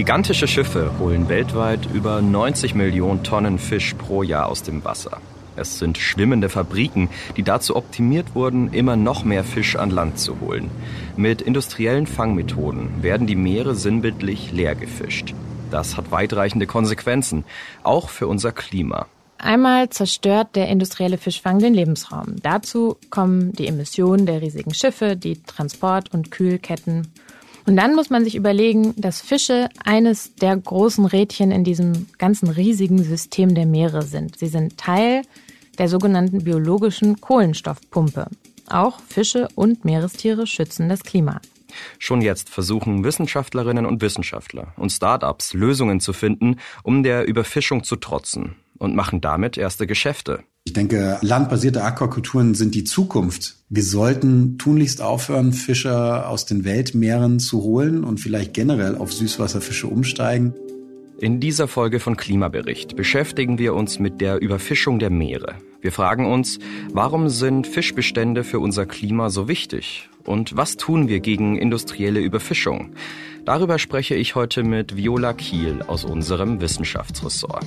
Gigantische Schiffe holen weltweit über 90 Millionen Tonnen Fisch pro Jahr aus dem Wasser. Es sind schwimmende Fabriken, die dazu optimiert wurden, immer noch mehr Fisch an Land zu holen. Mit industriellen Fangmethoden werden die Meere sinnbildlich leer gefischt. Das hat weitreichende Konsequenzen, auch für unser Klima. Einmal zerstört der industrielle Fischfang den Lebensraum. Dazu kommen die Emissionen der riesigen Schiffe, die Transport- und Kühlketten. Und dann muss man sich überlegen, dass Fische eines der großen Rädchen in diesem ganzen riesigen System der Meere sind. Sie sind Teil der sogenannten biologischen Kohlenstoffpumpe. Auch Fische und Meerestiere schützen das Klima. Schon jetzt versuchen Wissenschaftlerinnen und Wissenschaftler und Start-ups Lösungen zu finden, um der Überfischung zu trotzen und machen damit erste Geschäfte. Ich denke, landbasierte Aquakulturen sind die Zukunft. Wir sollten tunlichst aufhören, Fische aus den Weltmeeren zu holen und vielleicht generell auf Süßwasserfische umsteigen. In dieser Folge von Klimabericht beschäftigen wir uns mit der Überfischung der Meere. Wir fragen uns, warum sind Fischbestände für unser Klima so wichtig? Und was tun wir gegen industrielle Überfischung? Darüber spreche ich heute mit Viola Kiel aus unserem Wissenschaftsressort.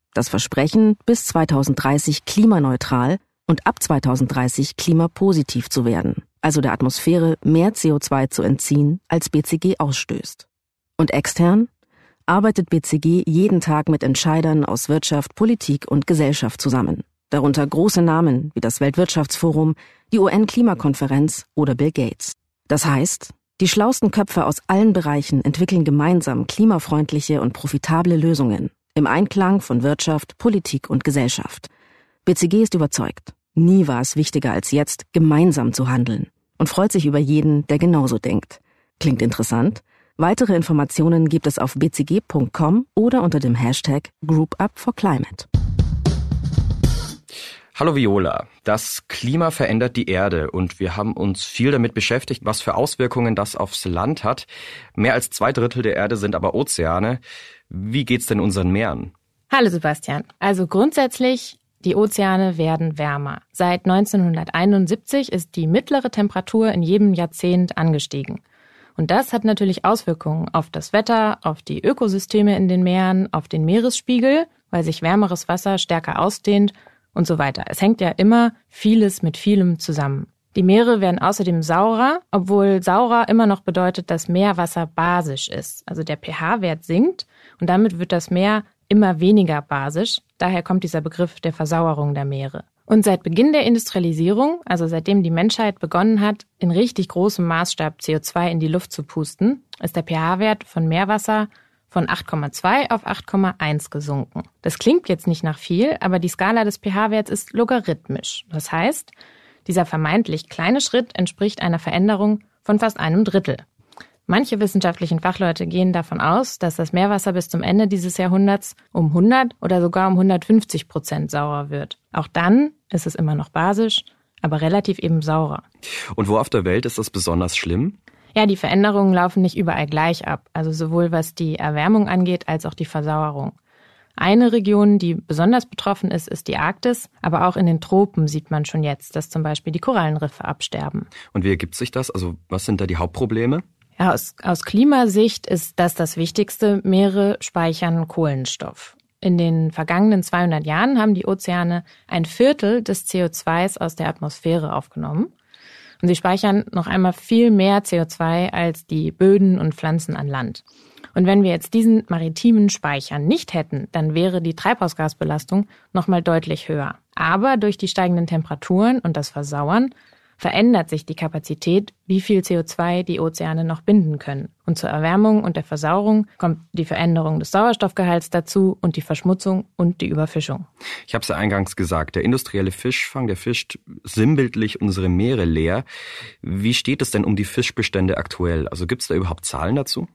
Das Versprechen, bis 2030 klimaneutral und ab 2030 klimapositiv zu werden, also der Atmosphäre mehr CO2 zu entziehen, als BCG ausstößt. Und extern arbeitet BCG jeden Tag mit Entscheidern aus Wirtschaft, Politik und Gesellschaft zusammen, darunter große Namen wie das Weltwirtschaftsforum, die UN-Klimakonferenz oder Bill Gates. Das heißt, die schlausten Köpfe aus allen Bereichen entwickeln gemeinsam klimafreundliche und profitable Lösungen im Einklang von Wirtschaft, Politik und Gesellschaft. BCG ist überzeugt, nie war es wichtiger als jetzt, gemeinsam zu handeln und freut sich über jeden, der genauso denkt. Klingt interessant? Weitere Informationen gibt es auf bcg.com oder unter dem Hashtag GroupUpForClimate. Hallo Viola, das Klima verändert die Erde und wir haben uns viel damit beschäftigt, was für Auswirkungen das aufs Land hat. Mehr als zwei Drittel der Erde sind aber Ozeane. Wie geht's denn unseren Meeren? Hallo Sebastian. Also grundsätzlich, die Ozeane werden wärmer. Seit 1971 ist die mittlere Temperatur in jedem Jahrzehnt angestiegen. Und das hat natürlich Auswirkungen auf das Wetter, auf die Ökosysteme in den Meeren, auf den Meeresspiegel, weil sich wärmeres Wasser stärker ausdehnt und so weiter. Es hängt ja immer vieles mit vielem zusammen. Die Meere werden außerdem saurer, obwohl saurer immer noch bedeutet, dass Meerwasser basisch ist. Also der pH-Wert sinkt und damit wird das Meer immer weniger basisch. Daher kommt dieser Begriff der Versauerung der Meere. Und seit Beginn der Industrialisierung, also seitdem die Menschheit begonnen hat, in richtig großem Maßstab CO2 in die Luft zu pusten, ist der pH-Wert von Meerwasser von 8,2 auf 8,1 gesunken. Das klingt jetzt nicht nach viel, aber die Skala des pH-Werts ist logarithmisch. Das heißt, dieser vermeintlich kleine Schritt entspricht einer Veränderung von fast einem Drittel. Manche wissenschaftlichen Fachleute gehen davon aus, dass das Meerwasser bis zum Ende dieses Jahrhunderts um 100 oder sogar um 150 Prozent saurer wird. Auch dann ist es immer noch basisch, aber relativ eben saurer. Und wo auf der Welt ist das besonders schlimm? Ja, die Veränderungen laufen nicht überall gleich ab, also sowohl was die Erwärmung angeht als auch die Versauerung. Eine Region, die besonders betroffen ist, ist die Arktis, aber auch in den Tropen sieht man schon jetzt, dass zum Beispiel die Korallenriffe absterben. Und wie ergibt sich das? Also was sind da die Hauptprobleme? Ja, aus, aus Klimasicht ist das das Wichtigste. Meere speichern Kohlenstoff. In den vergangenen 200 Jahren haben die Ozeane ein Viertel des CO2s aus der Atmosphäre aufgenommen. Und sie speichern noch einmal viel mehr CO2 als die Böden und Pflanzen an Land. Und wenn wir jetzt diesen maritimen Speicher nicht hätten, dann wäre die Treibhausgasbelastung nochmal deutlich höher. Aber durch die steigenden Temperaturen und das Versauern verändert sich die Kapazität, wie viel CO2 die Ozeane noch binden können. Und zur Erwärmung und der Versauerung kommt die Veränderung des Sauerstoffgehalts dazu und die Verschmutzung und die Überfischung. Ich habe es ja eingangs gesagt, der industrielle Fischfang, der fischt sinnbildlich unsere Meere leer. Wie steht es denn um die Fischbestände aktuell? Also gibt es da überhaupt Zahlen dazu?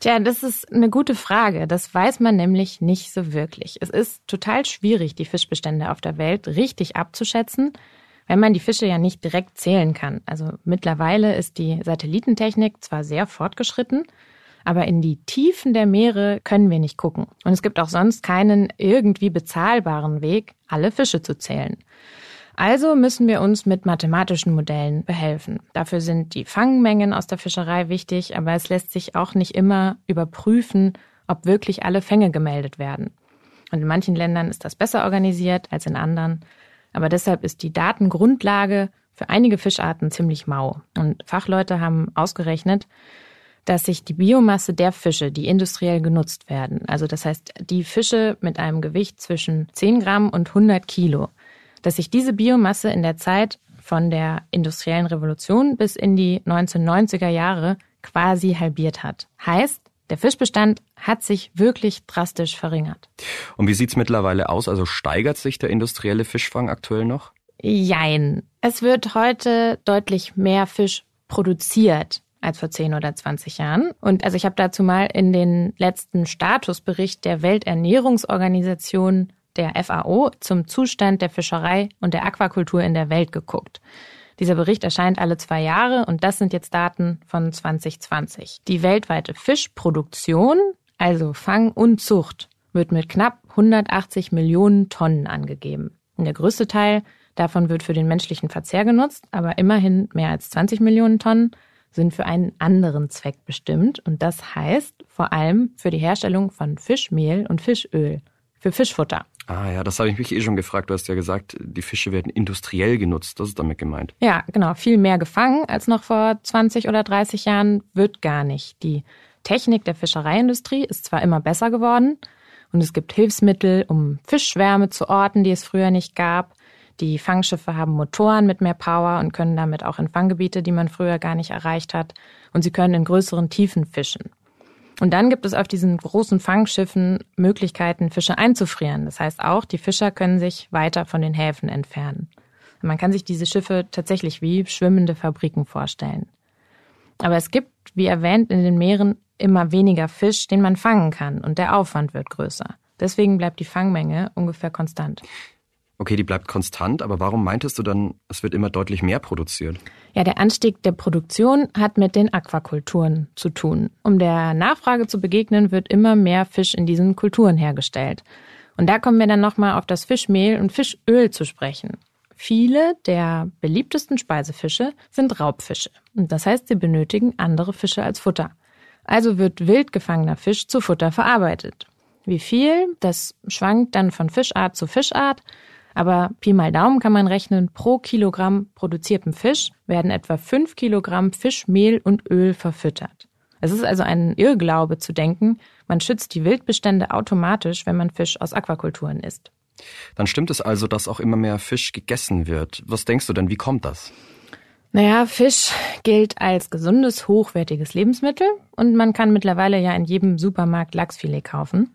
Tja, das ist eine gute Frage. Das weiß man nämlich nicht so wirklich. Es ist total schwierig, die Fischbestände auf der Welt richtig abzuschätzen, weil man die Fische ja nicht direkt zählen kann. Also mittlerweile ist die Satellitentechnik zwar sehr fortgeschritten, aber in die Tiefen der Meere können wir nicht gucken. Und es gibt auch sonst keinen irgendwie bezahlbaren Weg, alle Fische zu zählen. Also müssen wir uns mit mathematischen Modellen behelfen. Dafür sind die Fangmengen aus der Fischerei wichtig, aber es lässt sich auch nicht immer überprüfen, ob wirklich alle Fänge gemeldet werden. Und in manchen Ländern ist das besser organisiert als in anderen. Aber deshalb ist die Datengrundlage für einige Fischarten ziemlich mau. Und Fachleute haben ausgerechnet, dass sich die Biomasse der Fische, die industriell genutzt werden, also das heißt die Fische mit einem Gewicht zwischen 10 Gramm und 100 Kilo, dass sich diese Biomasse in der Zeit von der industriellen Revolution bis in die 1990er Jahre quasi halbiert hat. Heißt, der Fischbestand hat sich wirklich drastisch verringert. Und wie sieht's mittlerweile aus? Also steigert sich der industrielle Fischfang aktuell noch? Jein. Es wird heute deutlich mehr Fisch produziert als vor 10 oder 20 Jahren. Und also ich habe dazu mal in den letzten Statusbericht der Welternährungsorganisation, der FAO, zum Zustand der Fischerei und der Aquakultur in der Welt geguckt. Dieser Bericht erscheint alle zwei Jahre und das sind jetzt Daten von 2020. Die weltweite Fischproduktion, also Fang und Zucht, wird mit knapp 180 Millionen Tonnen angegeben. Und der größte Teil davon wird für den menschlichen Verzehr genutzt, aber immerhin mehr als 20 Millionen Tonnen sind für einen anderen Zweck bestimmt und das heißt vor allem für die Herstellung von Fischmehl und Fischöl, für Fischfutter. Ah ja, das habe ich mich eh schon gefragt. Du hast ja gesagt, die Fische werden industriell genutzt. Das ist damit gemeint. Ja, genau. Viel mehr gefangen als noch vor 20 oder 30 Jahren wird gar nicht. Die Technik der Fischereiindustrie ist zwar immer besser geworden und es gibt Hilfsmittel, um Fischschwärme zu orten, die es früher nicht gab. Die Fangschiffe haben Motoren mit mehr Power und können damit auch in Fanggebiete, die man früher gar nicht erreicht hat. Und sie können in größeren Tiefen fischen. Und dann gibt es auf diesen großen Fangschiffen Möglichkeiten, Fische einzufrieren. Das heißt auch, die Fischer können sich weiter von den Häfen entfernen. Man kann sich diese Schiffe tatsächlich wie schwimmende Fabriken vorstellen. Aber es gibt, wie erwähnt, in den Meeren immer weniger Fisch, den man fangen kann, und der Aufwand wird größer. Deswegen bleibt die Fangmenge ungefähr konstant. Okay, die bleibt konstant, aber warum meintest du dann, es wird immer deutlich mehr produziert? Ja, der Anstieg der Produktion hat mit den Aquakulturen zu tun. Um der Nachfrage zu begegnen, wird immer mehr Fisch in diesen Kulturen hergestellt. Und da kommen wir dann nochmal auf das Fischmehl und Fischöl zu sprechen. Viele der beliebtesten Speisefische sind Raubfische. Und das heißt, sie benötigen andere Fische als Futter. Also wird wild gefangener Fisch zu Futter verarbeitet. Wie viel? Das schwankt dann von Fischart zu Fischart. Aber Pi mal Daumen kann man rechnen, pro Kilogramm produziertem Fisch werden etwa fünf Kilogramm Fischmehl und Öl verfüttert. Es ist also ein Irrglaube zu denken, man schützt die Wildbestände automatisch, wenn man Fisch aus Aquakulturen isst. Dann stimmt es also, dass auch immer mehr Fisch gegessen wird. Was denkst du denn, wie kommt das? Naja, Fisch gilt als gesundes, hochwertiges Lebensmittel und man kann mittlerweile ja in jedem Supermarkt Lachsfilet kaufen.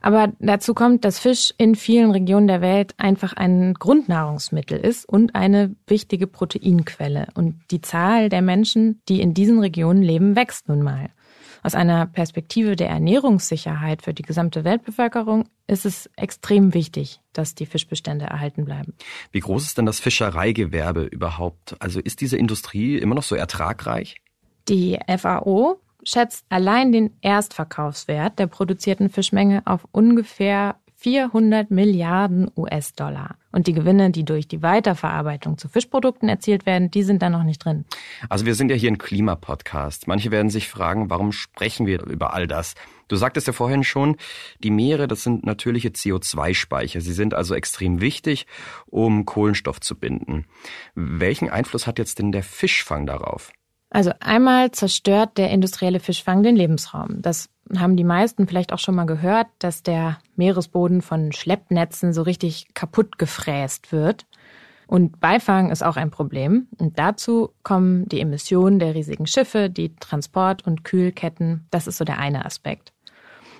Aber dazu kommt, dass Fisch in vielen Regionen der Welt einfach ein Grundnahrungsmittel ist und eine wichtige Proteinquelle. Und die Zahl der Menschen, die in diesen Regionen leben, wächst nun mal. Aus einer Perspektive der Ernährungssicherheit für die gesamte Weltbevölkerung ist es extrem wichtig, dass die Fischbestände erhalten bleiben. Wie groß ist denn das Fischereigewerbe überhaupt? Also ist diese Industrie immer noch so ertragreich? Die FAO schätzt allein den Erstverkaufswert der produzierten Fischmenge auf ungefähr 400 Milliarden US-Dollar. Und die Gewinne, die durch die Weiterverarbeitung zu Fischprodukten erzielt werden, die sind da noch nicht drin. Also wir sind ja hier ein Klimapodcast. Manche werden sich fragen, warum sprechen wir über all das? Du sagtest ja vorhin schon, die Meere, das sind natürliche CO2-Speicher. Sie sind also extrem wichtig, um Kohlenstoff zu binden. Welchen Einfluss hat jetzt denn der Fischfang darauf? Also einmal zerstört der industrielle Fischfang den Lebensraum. Das haben die meisten vielleicht auch schon mal gehört, dass der Meeresboden von Schleppnetzen so richtig kaputt gefräst wird. Und Beifang ist auch ein Problem. Und dazu kommen die Emissionen der riesigen Schiffe, die Transport- und Kühlketten. Das ist so der eine Aspekt.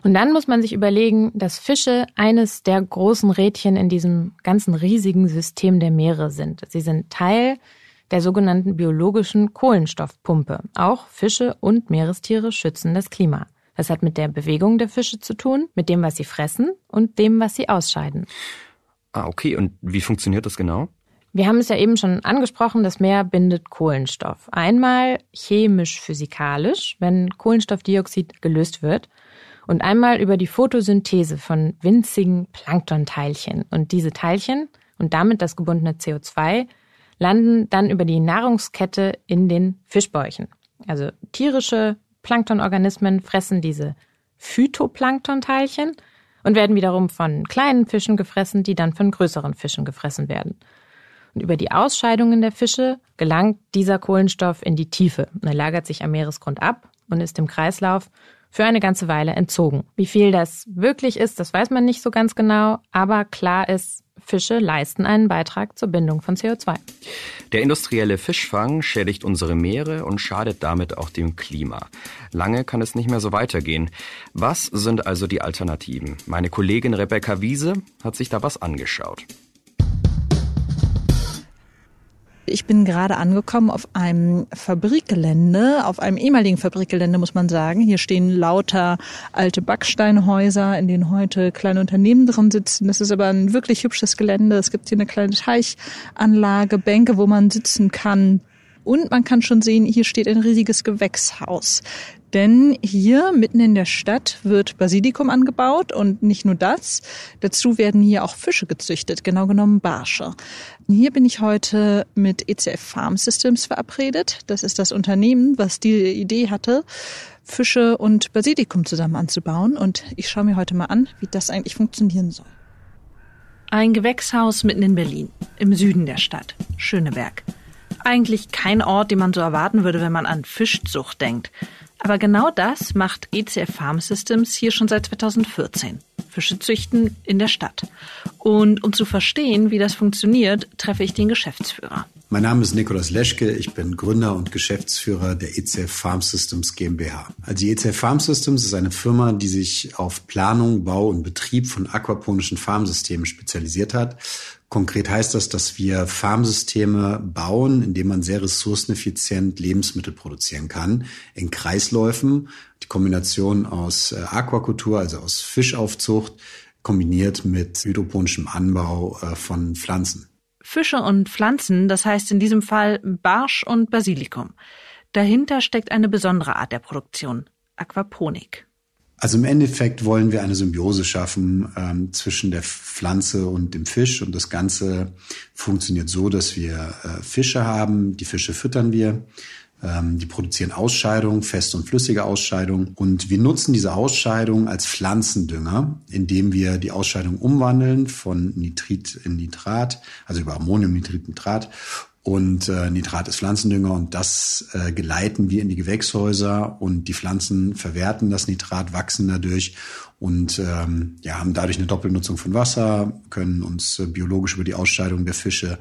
Und dann muss man sich überlegen, dass Fische eines der großen Rädchen in diesem ganzen riesigen System der Meere sind. Sie sind Teil der sogenannten biologischen Kohlenstoffpumpe. Auch Fische und Meerestiere schützen das Klima. Das hat mit der Bewegung der Fische zu tun, mit dem, was sie fressen und dem, was sie ausscheiden. Ah, okay. Und wie funktioniert das genau? Wir haben es ja eben schon angesprochen, das Meer bindet Kohlenstoff. Einmal chemisch-physikalisch, wenn Kohlenstoffdioxid gelöst wird, und einmal über die Photosynthese von winzigen Planktonteilchen. Und diese Teilchen und damit das gebundene CO2 landen dann über die Nahrungskette in den Fischbäuchen. Also tierische Planktonorganismen fressen diese Phytoplanktonteilchen und werden wiederum von kleinen Fischen gefressen, die dann von größeren Fischen gefressen werden. Und über die Ausscheidungen der Fische gelangt dieser Kohlenstoff in die Tiefe. Er lagert sich am Meeresgrund ab und ist im Kreislauf für eine ganze Weile entzogen. Wie viel das wirklich ist, das weiß man nicht so ganz genau, aber klar ist, Fische leisten einen Beitrag zur Bindung von CO2. Der industrielle Fischfang schädigt unsere Meere und schadet damit auch dem Klima. Lange kann es nicht mehr so weitergehen. Was sind also die Alternativen? Meine Kollegin Rebecca Wiese hat sich da was angeschaut. Ich bin gerade angekommen auf einem Fabrikgelände, auf einem ehemaligen Fabrikgelände, muss man sagen. Hier stehen lauter alte Backsteinhäuser, in denen heute kleine Unternehmen drin sitzen. Das ist aber ein wirklich hübsches Gelände. Es gibt hier eine kleine Teichanlage, Bänke, wo man sitzen kann. Und man kann schon sehen, hier steht ein riesiges Gewächshaus. Denn hier mitten in der Stadt wird Basilikum angebaut und nicht nur das. Dazu werden hier auch Fische gezüchtet, genau genommen Barsche. Hier bin ich heute mit ECF Farm Systems verabredet. Das ist das Unternehmen, was die Idee hatte, Fische und Basilikum zusammen anzubauen. Und ich schaue mir heute mal an, wie das eigentlich funktionieren soll. Ein Gewächshaus mitten in Berlin, im Süden der Stadt, Schöneberg. Eigentlich kein Ort, den man so erwarten würde, wenn man an Fischzucht denkt. Aber genau das macht ECF Farm Systems hier schon seit 2014. Fische züchten in der Stadt. Und um zu verstehen, wie das funktioniert, treffe ich den Geschäftsführer. Mein Name ist Nikolaus Leschke, ich bin Gründer und Geschäftsführer der ECF Farm Systems GmbH. Also die ECF Farm Systems ist eine Firma, die sich auf Planung, Bau und Betrieb von aquaponischen Farmsystemen spezialisiert hat. Konkret heißt das, dass wir Farmsysteme bauen, in denen man sehr ressourceneffizient Lebensmittel produzieren kann, in Kreisläufen. Die Kombination aus äh, Aquakultur, also aus Fischaufzucht, kombiniert mit hydroponischem Anbau äh, von Pflanzen. Fische und Pflanzen, das heißt in diesem Fall Barsch und Basilikum. Dahinter steckt eine besondere Art der Produktion, Aquaponik. Also im Endeffekt wollen wir eine Symbiose schaffen ähm, zwischen der Pflanze und dem Fisch. Und das Ganze funktioniert so, dass wir äh, Fische haben. Die Fische füttern wir. Ähm, die produzieren Ausscheidung, feste und flüssige Ausscheidung. Und wir nutzen diese Ausscheidung als Pflanzendünger, indem wir die Ausscheidung umwandeln von Nitrit in Nitrat, also über Ammoniumnitrit, Nitrat. Und äh, Nitrat ist Pflanzendünger und das äh, geleiten wir in die Gewächshäuser und die Pflanzen verwerten das Nitrat, wachsen dadurch und ähm, ja, haben dadurch eine Doppelnutzung von Wasser, können uns äh, biologisch über die Ausscheidung der Fische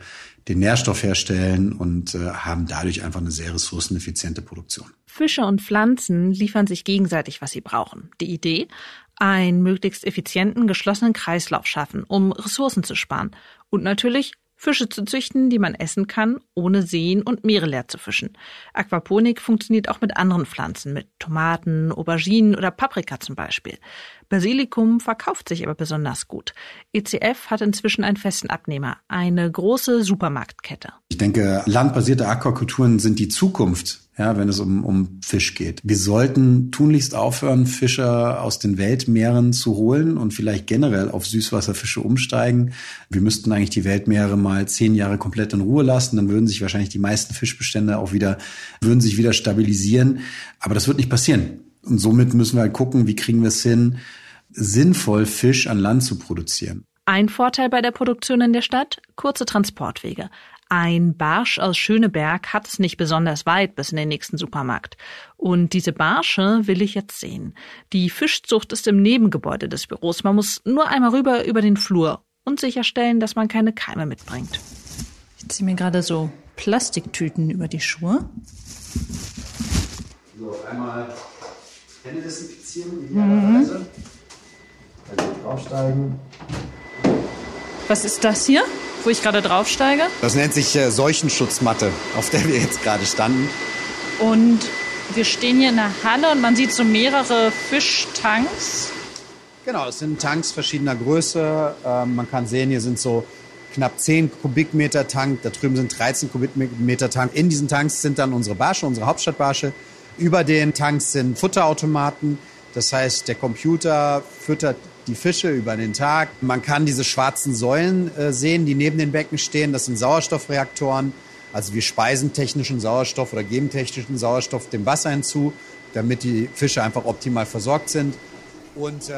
den Nährstoff herstellen und äh, haben dadurch einfach eine sehr ressourceneffiziente Produktion. Fische und Pflanzen liefern sich gegenseitig, was sie brauchen. Die Idee? Einen möglichst effizienten, geschlossenen Kreislauf schaffen, um Ressourcen zu sparen. Und natürlich Fische zu züchten, die man essen kann, ohne Seen und Meere leer zu fischen. Aquaponik funktioniert auch mit anderen Pflanzen, mit Tomaten, Auberginen oder Paprika zum Beispiel. Basilikum verkauft sich aber besonders gut. ECF hat inzwischen einen festen Abnehmer, eine große Supermarktkette. Ich denke, landbasierte Aquakulturen sind die Zukunft ja, wenn es um, um Fisch geht. Wir sollten tunlichst aufhören, Fische aus den Weltmeeren zu holen und vielleicht generell auf Süßwasserfische umsteigen. Wir müssten eigentlich die Weltmeere mal zehn Jahre komplett in Ruhe lassen, dann würden sich wahrscheinlich die meisten Fischbestände auch wieder, würden sich wieder stabilisieren. Aber das wird nicht passieren. Und somit müssen wir halt gucken, wie kriegen wir es hin, sinnvoll Fisch an Land zu produzieren. Ein Vorteil bei der Produktion in der Stadt? Kurze Transportwege. Ein Barsch aus Schöneberg hat es nicht besonders weit bis in den nächsten Supermarkt. Und diese Barsche will ich jetzt sehen. Die Fischzucht ist im Nebengebäude des Büros. Man muss nur einmal rüber über den Flur und sicherstellen, dass man keine Keime mitbringt. Ich ziehe mir gerade so Plastiktüten über die Schuhe. So, einmal Hände desinfizieren, idealerweise. Mhm. Also draufsteigen. Was ist das hier, wo ich gerade draufsteige? Das nennt sich äh, Seuchenschutzmatte, auf der wir jetzt gerade standen. Und wir stehen hier in der Halle und man sieht so mehrere Fischtanks. Genau, es sind Tanks verschiedener Größe. Ähm, man kann sehen, hier sind so knapp 10 Kubikmeter Tank, da drüben sind 13 Kubikmeter Tank. In diesen Tanks sind dann unsere Barsche, unsere Hauptstadtbarsche. Über den Tanks sind Futterautomaten. Das heißt, der Computer füttert die Fische über den Tag. Man kann diese schwarzen Säulen äh, sehen, die neben den Becken stehen. Das sind Sauerstoffreaktoren. Also wir speisen technischen Sauerstoff oder geben technischen Sauerstoff dem Wasser hinzu, damit die Fische einfach optimal versorgt sind. Und, äh,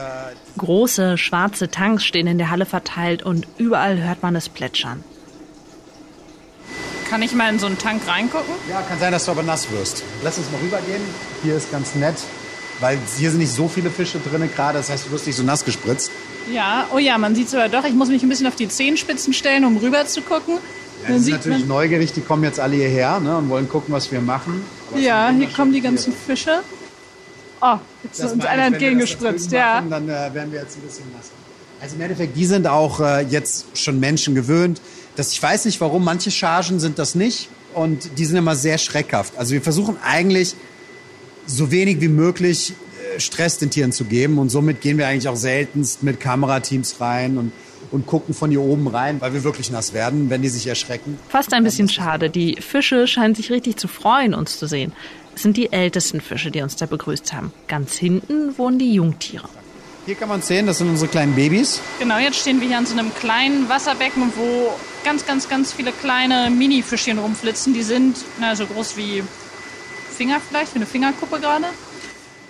Große schwarze Tanks stehen in der Halle verteilt und überall hört man es plätschern. Kann ich mal in so einen Tank reingucken? Ja, kann sein, dass du aber nass wirst. Lass uns mal rübergehen. Hier ist ganz nett, weil hier sind nicht so viele Fische drin gerade. Das heißt, du wirst nicht so nass gespritzt. Ja, oh ja, man sieht es aber doch. Ich muss mich ein bisschen auf die Zehenspitzen stellen, um rüber zu gucken. Ja, die sind natürlich neugierig, die kommen jetzt alle hierher ne, und wollen gucken, was wir machen. Aber ja, hier kommen die ganzen Fische. Oh, jetzt ist uns einer entgegengespritzt, ja. Machen, dann äh, werden wir jetzt ein bisschen nasser. Also im Endeffekt, die sind auch äh, jetzt schon Menschen gewöhnt. Das, ich weiß nicht warum, manche Chargen sind das nicht und die sind immer sehr schreckhaft. Also wir versuchen eigentlich so wenig wie möglich äh, Stress den Tieren zu geben und somit gehen wir eigentlich auch seltenst mit Kamerateams rein und und gucken von hier oben rein, weil wir wirklich nass werden, wenn die sich erschrecken. Fast ein bisschen schade. Die Fische scheinen sich richtig zu freuen, uns zu sehen. Es sind die ältesten Fische, die uns da begrüßt haben. Ganz hinten wohnen die Jungtiere. Hier kann man sehen, das sind unsere kleinen Babys. Genau, jetzt stehen wir hier an so einem kleinen Wasserbecken, wo ganz, ganz, ganz viele kleine Mini-Fischchen rumflitzen. Die sind na, so groß wie Finger vielleicht, wie eine Fingerkuppe gerade.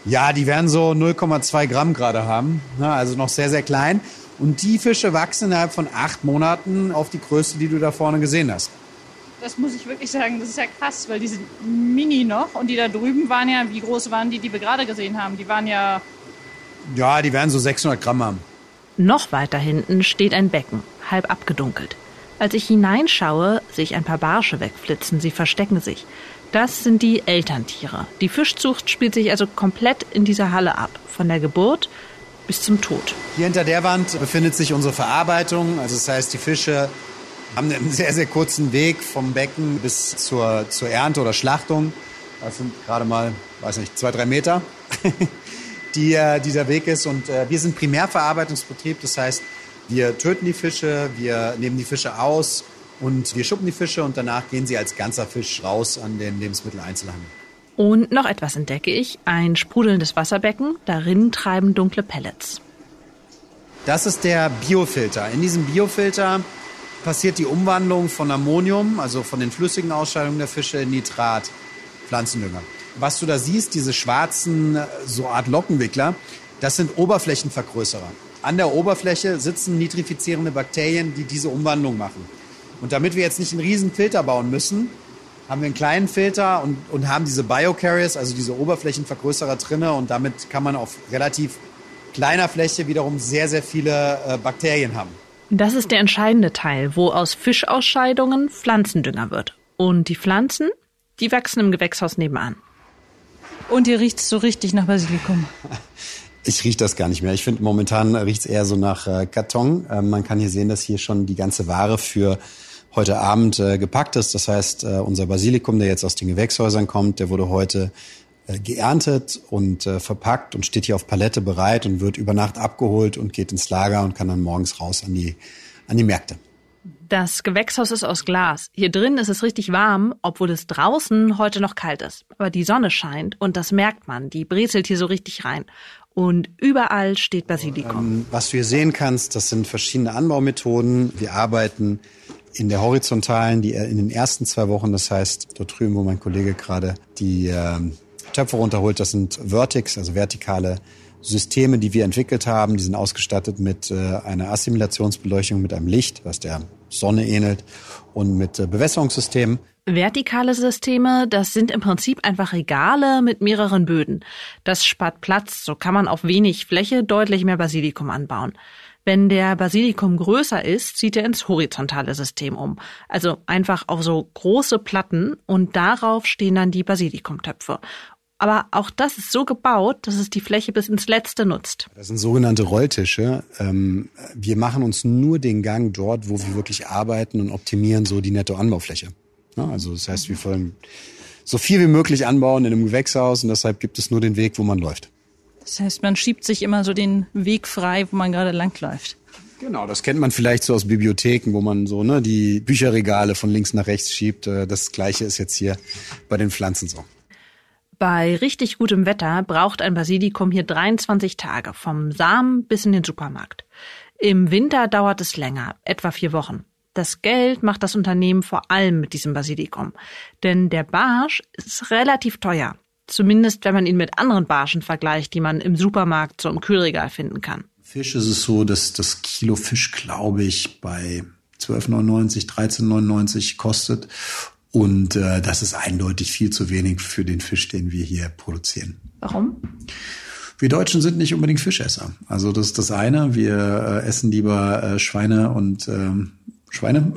Ja, die werden so 0,2 Gramm gerade haben. also noch sehr, sehr klein. Und die Fische wachsen innerhalb von acht Monaten auf die Größe, die du da vorne gesehen hast. Das muss ich wirklich sagen, das ist ja krass, weil die sind mini noch und die da drüben waren ja, wie groß waren die, die wir gerade gesehen haben? Die waren ja... Ja, die werden so 600 Gramm haben. Noch weiter hinten steht ein Becken, halb abgedunkelt. Als ich hineinschaue, sehe ich ein paar Barsche wegflitzen, sie verstecken sich. Das sind die Elterntiere. Die Fischzucht spielt sich also komplett in dieser Halle ab, von der Geburt bis zum Tod. Hier hinter der Wand befindet sich unsere Verarbeitung. Also das heißt, die Fische haben einen sehr, sehr kurzen Weg vom Becken bis zur, zur Ernte oder Schlachtung. Das sind gerade mal, weiß nicht, zwei, drei Meter, die äh, dieser Weg ist. Und äh, wir sind Primärverarbeitungsbetrieb. Das heißt, wir töten die Fische, wir nehmen die Fische aus und wir schuppen die Fische und danach gehen sie als ganzer Fisch raus an den Lebensmitteleinzelhandel. Und noch etwas entdecke ich, ein sprudelndes Wasserbecken, darin treiben dunkle Pellets. Das ist der Biofilter. In diesem Biofilter passiert die Umwandlung von Ammonium, also von den flüssigen Ausscheidungen der Fische, in Nitrat, Pflanzendünger. Was du da siehst, diese schwarzen, so Art Lockenwickler, das sind Oberflächenvergrößerer. An der Oberfläche sitzen nitrifizierende Bakterien, die diese Umwandlung machen. Und damit wir jetzt nicht einen riesen Filter bauen müssen, haben wir einen kleinen Filter und, und haben diese Biocarriers, also diese Oberflächenvergrößerer drinne und damit kann man auf relativ kleiner Fläche wiederum sehr, sehr viele äh, Bakterien haben. Das ist der entscheidende Teil, wo aus Fischausscheidungen Pflanzendünger wird. Und die Pflanzen, die wachsen im Gewächshaus nebenan. Und ihr riecht so richtig nach Basilikum. Ich rieche das gar nicht mehr. Ich finde, momentan riecht es eher so nach äh, Karton. Äh, man kann hier sehen, dass hier schon die ganze Ware für heute Abend äh, gepackt ist. Das heißt, äh, unser Basilikum, der jetzt aus den Gewächshäusern kommt, der wurde heute äh, geerntet und äh, verpackt und steht hier auf Palette bereit und wird über Nacht abgeholt und geht ins Lager und kann dann morgens raus an die, an die Märkte. Das Gewächshaus ist aus Glas. Hier drin ist es richtig warm, obwohl es draußen heute noch kalt ist. Aber die Sonne scheint und das merkt man. Die brezelt hier so richtig rein. Und überall steht Basilikum. Ähm, was du hier sehen kannst, das sind verschiedene Anbaumethoden. Wir arbeiten in der horizontalen, die in den ersten zwei Wochen, das heißt dort drüben, wo mein Kollege gerade die äh, Töpfe runterholt, das sind Vertix, also vertikale Systeme, die wir entwickelt haben. Die sind ausgestattet mit äh, einer Assimilationsbeleuchtung, mit einem Licht, was der Sonne ähnelt, und mit äh, Bewässerungssystemen. Vertikale Systeme, das sind im Prinzip einfach Regale mit mehreren Böden. Das spart Platz, so kann man auf wenig Fläche deutlich mehr Basilikum anbauen. Wenn der Basilikum größer ist, zieht er ins horizontale System um. Also einfach auf so große Platten und darauf stehen dann die Basilikumtöpfe. Aber auch das ist so gebaut, dass es die Fläche bis ins Letzte nutzt. Das sind sogenannte Rolltische. Ähm, wir machen uns nur den Gang dort, wo wir wirklich arbeiten und optimieren so die Nettoanbaufläche. Also das heißt, wir wollen so viel wie möglich anbauen in einem Gewächshaus und deshalb gibt es nur den Weg, wo man läuft. Das heißt, man schiebt sich immer so den Weg frei, wo man gerade langläuft. Genau, das kennt man vielleicht so aus Bibliotheken, wo man so ne, die Bücherregale von links nach rechts schiebt. Äh, das gleiche ist jetzt hier bei den Pflanzen so. Bei richtig gutem Wetter braucht ein Basilikum hier 23 Tage, vom Samen bis in den Supermarkt. Im Winter dauert es länger, etwa vier Wochen. Das Geld macht das Unternehmen vor allem mit diesem Basilikum. Denn der Barsch ist relativ teuer. Zumindest wenn man ihn mit anderen Barschen vergleicht, die man im Supermarkt so im Kühlregal finden kann. Fisch ist es so, dass das Kilo Fisch, glaube ich, bei 12,99, 13,99 kostet. Und äh, das ist eindeutig viel zu wenig für den Fisch, den wir hier produzieren. Warum? Wir Deutschen sind nicht unbedingt Fischesser. Also das ist das eine. Wir äh, essen lieber äh, Schweine und ähm, Schweine.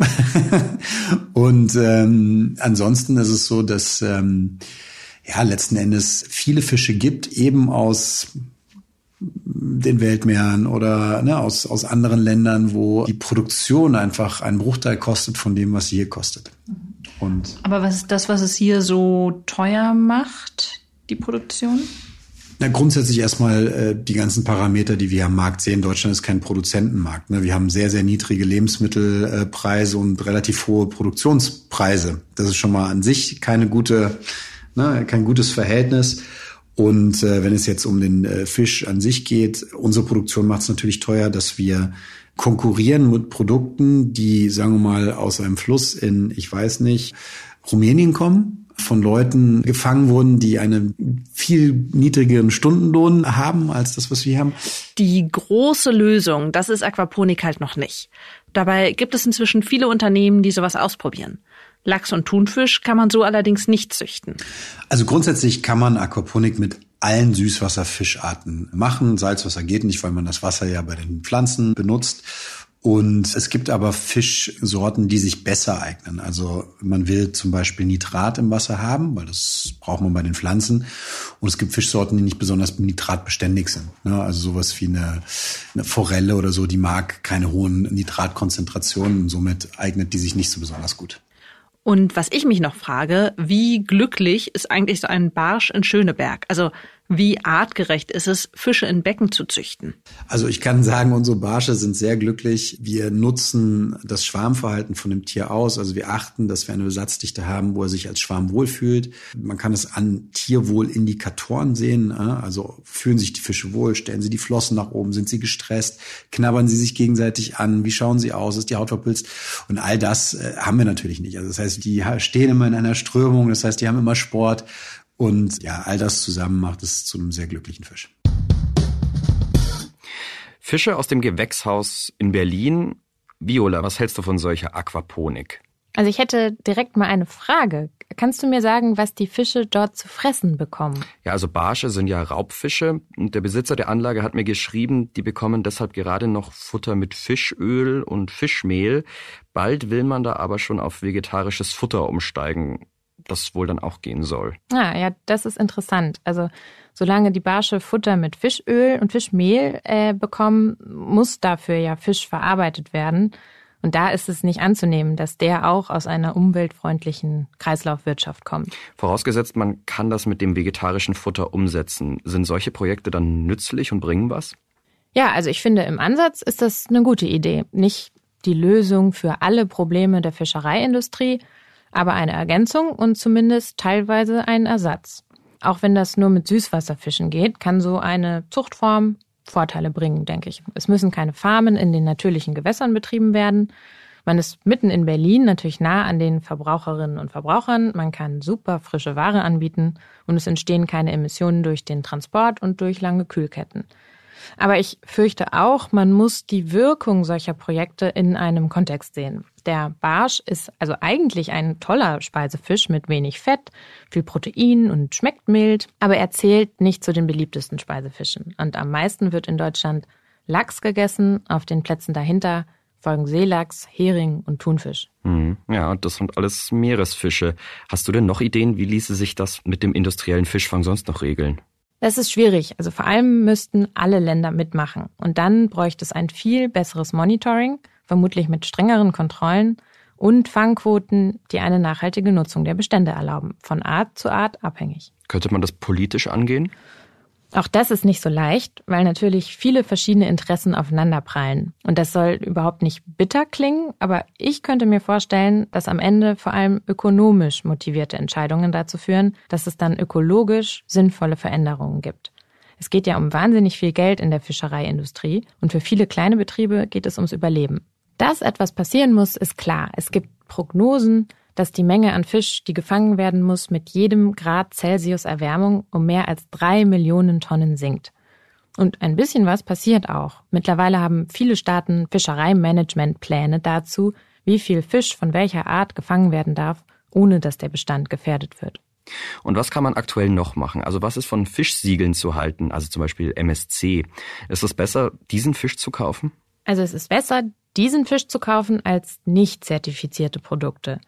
und ähm, ansonsten ist es so, dass ähm, ja letzten Endes viele Fische gibt, eben aus den Weltmeeren oder ne, aus, aus anderen Ländern, wo die Produktion einfach einen Bruchteil kostet von dem, was sie hier kostet. Und Aber was ist das, was es hier so teuer macht, die Produktion? Na, grundsätzlich erstmal äh, die ganzen Parameter, die wir am Markt sehen. Deutschland ist kein Produzentenmarkt. Ne? Wir haben sehr, sehr niedrige Lebensmittelpreise und relativ hohe Produktionspreise. Das ist schon mal an sich keine gute, ne, kein gutes Verhältnis. Und äh, wenn es jetzt um den äh, Fisch an sich geht, unsere Produktion macht es natürlich teuer, dass wir konkurrieren mit Produkten, die, sagen wir mal, aus einem Fluss in, ich weiß nicht, Rumänien kommen von Leuten gefangen wurden, die einen viel niedrigeren Stundenlohn haben als das, was wir haben. Die große Lösung, das ist Aquaponik halt noch nicht. Dabei gibt es inzwischen viele Unternehmen, die sowas ausprobieren. Lachs und Thunfisch kann man so allerdings nicht züchten. Also grundsätzlich kann man Aquaponik mit allen Süßwasserfischarten machen. Salzwasser geht nicht, weil man das Wasser ja bei den Pflanzen benutzt. Und es gibt aber Fischsorten, die sich besser eignen. Also man will zum Beispiel Nitrat im Wasser haben, weil das braucht man bei den Pflanzen. Und es gibt Fischsorten, die nicht besonders nitratbeständig sind. Ne? Also sowas wie eine, eine Forelle oder so, die mag keine hohen Nitratkonzentrationen und somit eignet die sich nicht so besonders gut. Und was ich mich noch frage, wie glücklich ist eigentlich so ein Barsch in Schöneberg? Also wie artgerecht ist es, Fische in Becken zu züchten? Also ich kann sagen, unsere Barsche sind sehr glücklich. Wir nutzen das Schwarmverhalten von dem Tier aus. Also wir achten, dass wir eine Besatzdichte haben, wo er sich als Schwarm wohlfühlt. Man kann es an Tierwohlindikatoren sehen. Ne? Also fühlen sich die Fische wohl, stellen sie die Flossen nach oben, sind sie gestresst, knabbern sie sich gegenseitig an, wie schauen sie aus, ist die Haut verpilzt? Und all das äh, haben wir natürlich nicht. Also das heißt, die stehen immer in einer Strömung, das heißt, die haben immer Sport und ja, all das zusammen macht es zu einem sehr glücklichen Fisch. Fische aus dem Gewächshaus in Berlin. Viola, was hältst du von solcher Aquaponik? Also ich hätte direkt mal eine Frage. Kannst du mir sagen, was die Fische dort zu fressen bekommen? Ja, also Barsche sind ja Raubfische und der Besitzer der Anlage hat mir geschrieben, die bekommen deshalb gerade noch Futter mit Fischöl und Fischmehl. Bald will man da aber schon auf vegetarisches Futter umsteigen das wohl dann auch gehen soll. Ah, ja, das ist interessant. Also solange die Barsche Futter mit Fischöl und Fischmehl äh, bekommen, muss dafür ja Fisch verarbeitet werden. Und da ist es nicht anzunehmen, dass der auch aus einer umweltfreundlichen Kreislaufwirtschaft kommt. Vorausgesetzt, man kann das mit dem vegetarischen Futter umsetzen. Sind solche Projekte dann nützlich und bringen was? Ja, also ich finde, im Ansatz ist das eine gute Idee. Nicht die Lösung für alle Probleme der Fischereiindustrie, aber eine Ergänzung und zumindest teilweise ein Ersatz. Auch wenn das nur mit Süßwasserfischen geht, kann so eine Zuchtform Vorteile bringen, denke ich. Es müssen keine Farmen in den natürlichen Gewässern betrieben werden. Man ist mitten in Berlin, natürlich nah an den Verbraucherinnen und Verbrauchern. Man kann super frische Ware anbieten und es entstehen keine Emissionen durch den Transport und durch lange Kühlketten. Aber ich fürchte auch, man muss die Wirkung solcher Projekte in einem Kontext sehen. Der Barsch ist also eigentlich ein toller Speisefisch mit wenig Fett, viel Protein und schmeckt mild, aber er zählt nicht zu den beliebtesten Speisefischen. Und am meisten wird in Deutschland Lachs gegessen, auf den Plätzen dahinter folgen Seelachs, Hering und Thunfisch. Mhm. Ja, das sind alles Meeresfische. Hast du denn noch Ideen, wie ließe sich das mit dem industriellen Fischfang sonst noch regeln? Das ist schwierig. Also vor allem müssten alle Länder mitmachen. Und dann bräuchte es ein viel besseres Monitoring, vermutlich mit strengeren Kontrollen und Fangquoten, die eine nachhaltige Nutzung der Bestände erlauben, von Art zu Art abhängig. Könnte man das politisch angehen? Auch das ist nicht so leicht, weil natürlich viele verschiedene Interessen aufeinanderprallen. Und das soll überhaupt nicht bitter klingen, aber ich könnte mir vorstellen, dass am Ende vor allem ökonomisch motivierte Entscheidungen dazu führen, dass es dann ökologisch sinnvolle Veränderungen gibt. Es geht ja um wahnsinnig viel Geld in der Fischereiindustrie und für viele kleine Betriebe geht es ums Überleben. Dass etwas passieren muss, ist klar. Es gibt Prognosen, dass die Menge an Fisch, die gefangen werden muss, mit jedem Grad Celsius Erwärmung um mehr als drei Millionen Tonnen sinkt. Und ein bisschen was passiert auch. Mittlerweile haben viele Staaten Fischereimanagementpläne dazu, wie viel Fisch von welcher Art gefangen werden darf, ohne dass der Bestand gefährdet wird. Und was kann man aktuell noch machen? Also was ist von Fischsiegeln zu halten, also zum Beispiel MSC? Ist es besser, diesen Fisch zu kaufen? Also es ist besser, diesen Fisch zu kaufen als nicht zertifizierte Produkte.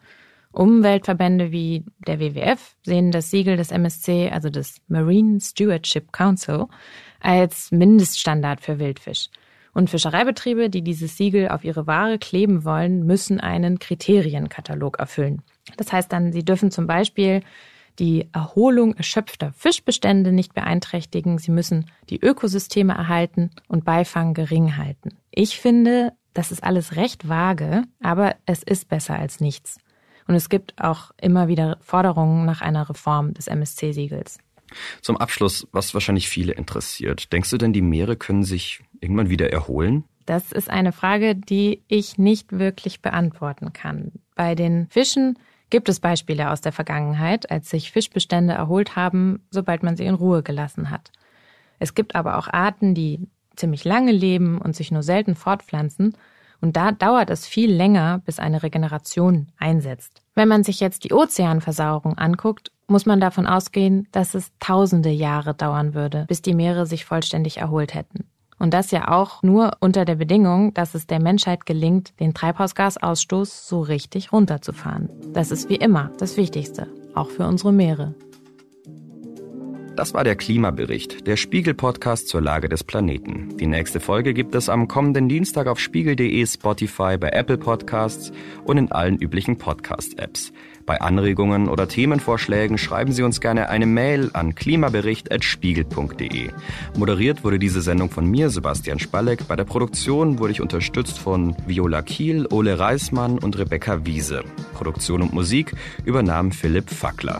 Umweltverbände wie der WWF sehen das Siegel des MSC, also des Marine Stewardship Council, als Mindeststandard für Wildfisch. Und Fischereibetriebe, die dieses Siegel auf ihre Ware kleben wollen, müssen einen Kriterienkatalog erfüllen. Das heißt dann, sie dürfen zum Beispiel die Erholung erschöpfter Fischbestände nicht beeinträchtigen, sie müssen die Ökosysteme erhalten und Beifang gering halten. Ich finde, das ist alles recht vage, aber es ist besser als nichts. Und es gibt auch immer wieder Forderungen nach einer Reform des MSC-Siegels. Zum Abschluss, was wahrscheinlich viele interessiert. Denkst du denn, die Meere können sich irgendwann wieder erholen? Das ist eine Frage, die ich nicht wirklich beantworten kann. Bei den Fischen gibt es Beispiele aus der Vergangenheit, als sich Fischbestände erholt haben, sobald man sie in Ruhe gelassen hat. Es gibt aber auch Arten, die ziemlich lange leben und sich nur selten fortpflanzen und da dauert es viel länger, bis eine Regeneration einsetzt. Wenn man sich jetzt die Ozeanversauerung anguckt, muss man davon ausgehen, dass es tausende Jahre dauern würde, bis die Meere sich vollständig erholt hätten. Und das ja auch nur unter der Bedingung, dass es der Menschheit gelingt, den Treibhausgasausstoß so richtig runterzufahren. Das ist wie immer das Wichtigste, auch für unsere Meere. Das war der Klimabericht, der Spiegel-Podcast zur Lage des Planeten. Die nächste Folge gibt es am kommenden Dienstag auf spiegel.de, Spotify, bei Apple Podcasts und in allen üblichen Podcast-Apps. Bei Anregungen oder Themenvorschlägen schreiben Sie uns gerne eine Mail an klimabericht.spiegel.de. Moderiert wurde diese Sendung von mir, Sebastian Spalleck. Bei der Produktion wurde ich unterstützt von Viola Kiel, Ole Reismann und Rebecca Wiese. Produktion und Musik übernahm Philipp Fackler.